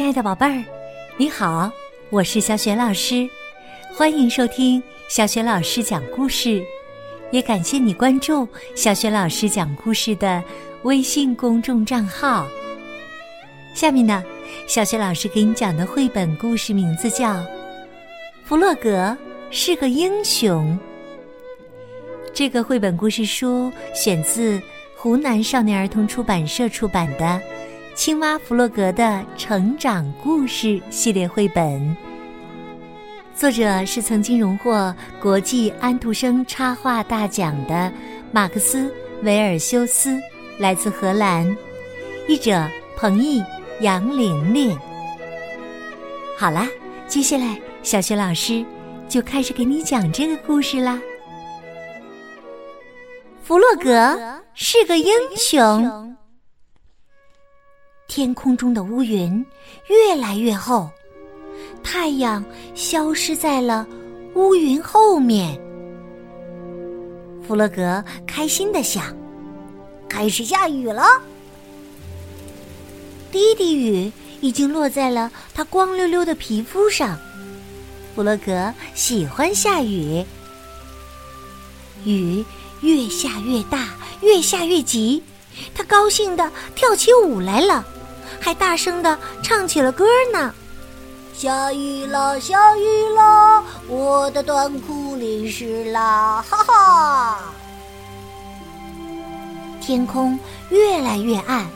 亲爱的宝贝儿，你好，我是小雪老师，欢迎收听小雪老师讲故事，也感谢你关注小雪老师讲故事的微信公众账号。下面呢，小雪老师给你讲的绘本故事名字叫《弗洛格是个英雄》。这个绘本故事书选自湖南少年儿童出版社出版的《青蛙弗洛格的成长故事》系列绘本。作者是曾经荣获国际安徒生插画大奖的马克思·维尔修斯，来自荷兰。译者彭毅。杨玲玲，好啦，接下来小学老师就开始给你讲这个故事啦。弗洛格是个英雄。天空中的乌云越来越厚，太阳消失在了乌云后面。弗洛格开心的想：开始下雨了。滴滴雨已经落在了他光溜溜的皮肤上。弗洛格喜欢下雨，雨越下越大，越下越急，他高兴的跳起舞来了，还大声的唱起了歌呢。下雨了，下雨了，我的短裤淋湿了，哈哈！天空越来越暗。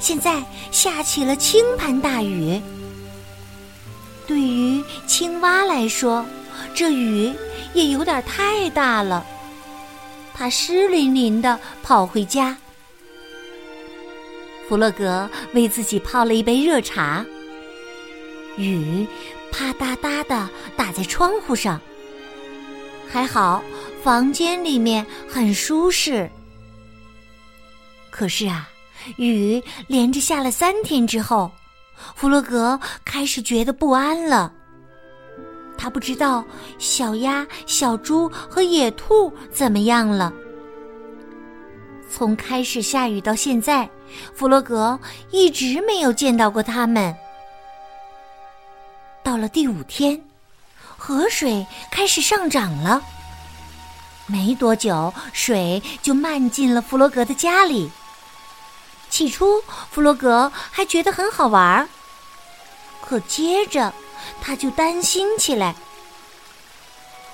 现在下起了倾盆大雨。对于青蛙来说，这雨也有点太大了。它湿淋淋的跑回家。弗洛格为自己泡了一杯热茶。雨啪嗒嗒的打在窗户上。还好，房间里面很舒适。可是啊。雨连着下了三天之后，弗洛格开始觉得不安了。他不知道小鸭、小猪和野兔怎么样了。从开始下雨到现在，弗洛格一直没有见到过他们。到了第五天，河水开始上涨了。没多久，水就漫进了弗洛格的家里。起初，弗洛格还觉得很好玩儿，可接着他就担心起来。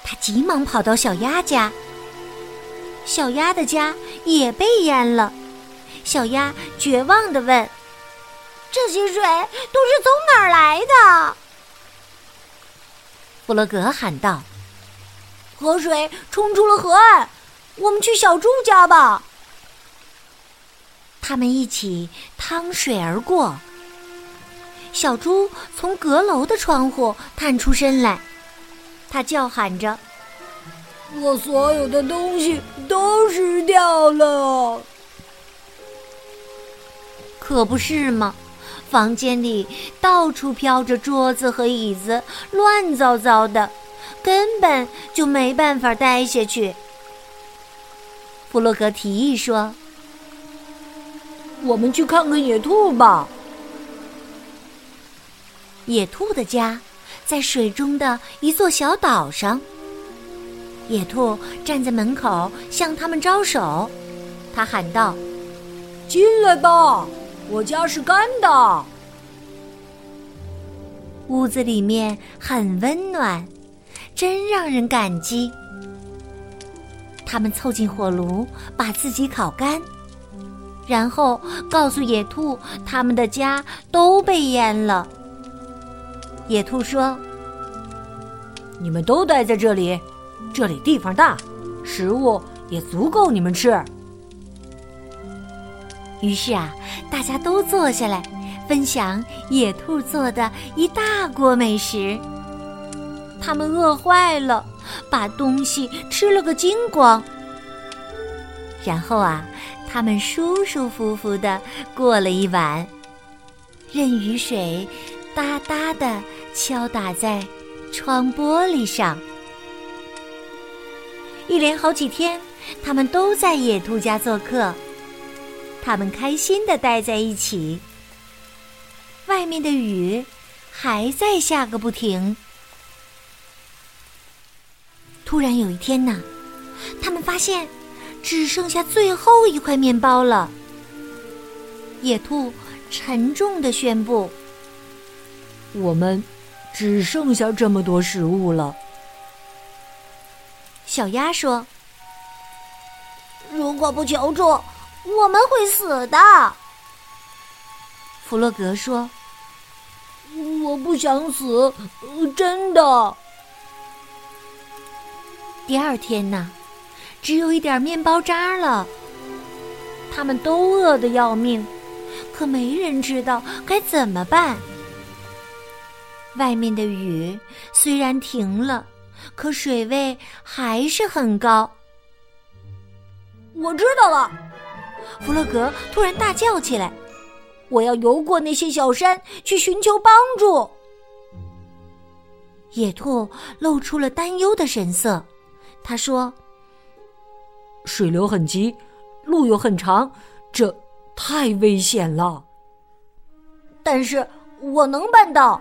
他急忙跑到小鸭家，小鸭的家也被淹了。小鸭绝望的问：“这些水都是从哪儿来的？”弗洛格喊道：“河水冲出了河岸，我们去小猪家吧。”他们一起趟水而过。小猪从阁楼的窗户探出身来，他叫喊着：“我所有的东西都湿掉了。”可不是吗？房间里到处飘着桌子和椅子，乱糟糟的，根本就没办法待下去。弗洛格提议说。我们去看看野兔吧。野兔的家在水中的一座小岛上。野兔站在门口向他们招手，他喊道：“进来吧，我家是干的。”屋子里面很温暖，真让人感激。他们凑近火炉，把自己烤干。然后告诉野兔，他们的家都被淹了。野兔说：“你们都待在这里，这里地方大，食物也足够你们吃。”于是啊，大家都坐下来，分享野兔做的一大锅美食。他们饿坏了，把东西吃了个精光。然后啊。他们舒舒服服的过了一晚，任雨水哒哒的敲打在窗玻璃上。一连好几天，他们都在野兔家做客，他们开心的待在一起。外面的雨还在下个不停。突然有一天呢，他们发现只剩下最后一块面包了。野兔沉重的宣布：“我们只剩下这么多食物了。”小鸭说：“如果不求助，我们会死的。”弗洛格说：“我不想死，真的。”第二天呢，只有一点面包渣了。他们都饿得要命，可没人知道该怎么办。外面的雨虽然停了，可水位还是很高。我知道了，弗洛格突然大叫起来：“我要游过那些小山，去寻求帮助。”野兔露出了担忧的神色。他说：“水流很急，路又很长，这太危险了。但是我能办到。”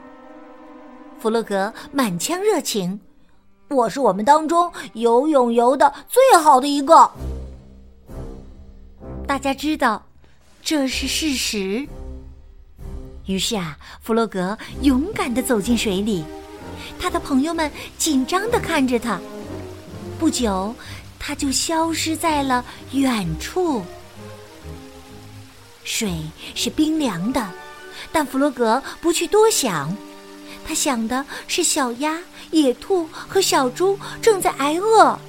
弗洛格满腔热情：“我是我们当中游泳游的最好的一个。”大家知道这是事实。于是啊，弗洛格勇敢的走进水里，他的朋友们紧张的看着他。不久，他就消失在了远处。水是冰凉的，但弗洛格不去多想，他想的是小鸭、野兔和小猪正在挨饿。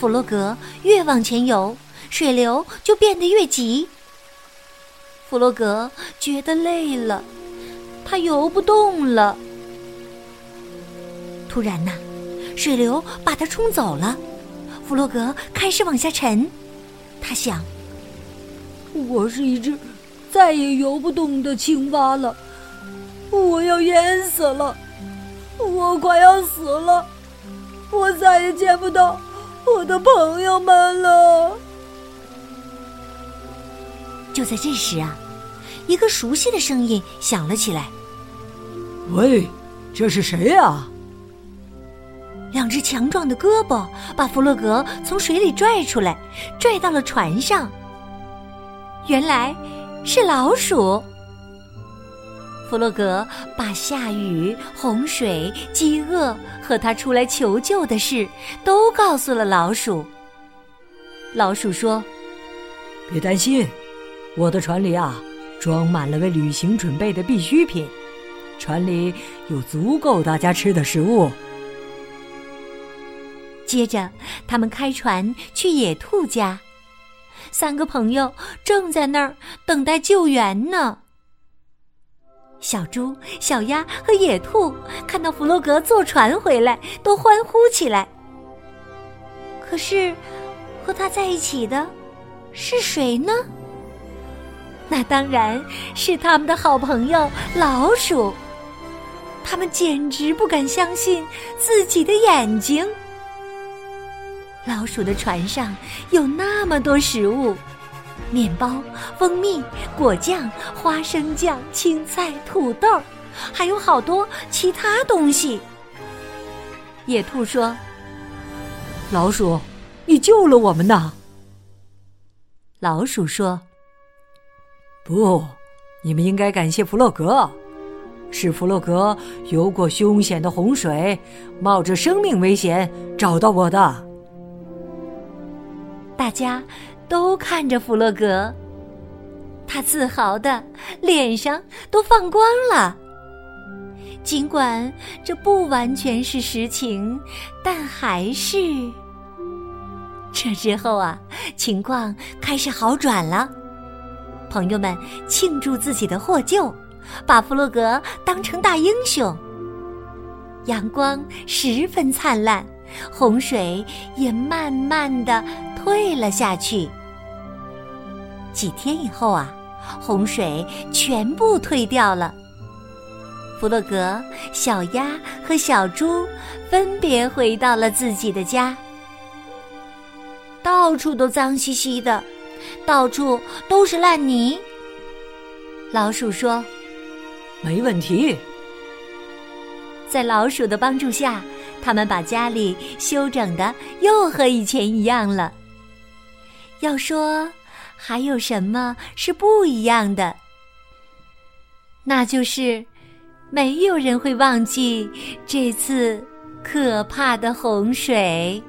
弗洛格越往前游，水流就变得越急。弗洛格觉得累了，他游不动了。突然呐！水流把他冲走了，弗洛格开始往下沉。他想：“我是一只再也游不动的青蛙了，我要淹死了，我快要死了，我再也见不到我的朋友们了。”就在这时啊，一个熟悉的声音响了起来：“喂，这是谁呀？”两只强壮的胳膊把弗洛格从水里拽出来，拽到了船上。原来是老鼠。弗洛格把下雨、洪水、饥饿和他出来求救的事都告诉了老鼠。老鼠说：“别担心，我的船里啊，装满了为旅行准备的必需品，船里有足够大家吃的食物。”接着，他们开船去野兔家。三个朋友正在那儿等待救援呢。小猪、小鸭和野兔看到弗洛格坐船回来，都欢呼起来。可是，和他在一起的是谁呢？那当然是他们的好朋友老鼠。他们简直不敢相信自己的眼睛。老鼠的船上有那么多食物：面包、蜂蜜、果酱、花生酱、青菜、土豆，还有好多其他东西。野兔说：“老鼠，你救了我们呐！”老鼠说：“不，你们应该感谢弗洛格，是弗洛格游过凶险的洪水，冒着生命危险找到我的。”大家都看着弗洛格，他自豪的脸上都放光了。尽管这不完全是实情，但还是……这之后啊，情况开始好转了。朋友们庆祝自己的获救，把弗洛格当成大英雄。阳光十分灿烂。洪水也慢慢的退了下去。几天以后啊，洪水全部退掉了。弗洛格、小鸭和小猪分别回到了自己的家。到处都脏兮兮的，到处都是烂泥。老鼠说：“没问题。”在老鼠的帮助下，他们把家里修整的又和以前一样了。要说还有什么是不一样的，那就是没有人会忘记这次可怕的洪水。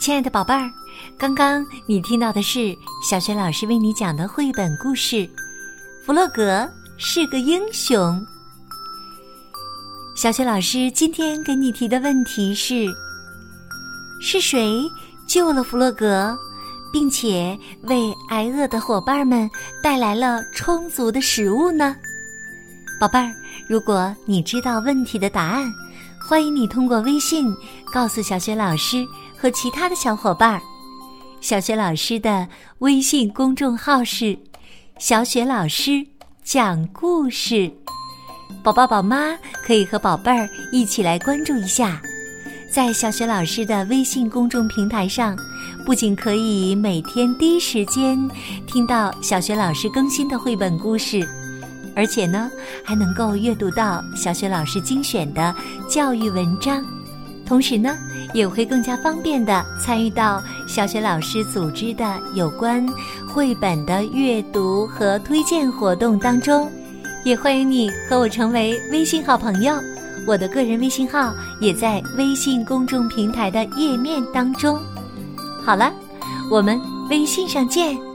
亲爱的宝贝儿，刚刚你听到的是小学老师为你讲的绘本故事《弗洛格是个英雄》。小学老师今天给你提的问题是：是谁救了弗洛格，并且为挨饿的伙伴们带来了充足的食物呢？宝贝儿，如果你知道问题的答案，欢迎你通过微信告诉小学老师。和其他的小伙伴儿，小雪老师的微信公众号是“小雪老师讲故事”，宝宝宝妈可以和宝贝儿一起来关注一下。在小雪老师的微信公众平台上，不仅可以每天第一时间听到小雪老师更新的绘本故事，而且呢，还能够阅读到小雪老师精选的教育文章。同时呢，也会更加方便的参与到小雪老师组织的有关绘本的阅读和推荐活动当中，也欢迎你和我成为微信好朋友。我的个人微信号也在微信公众平台的页面当中。好了，我们微信上见。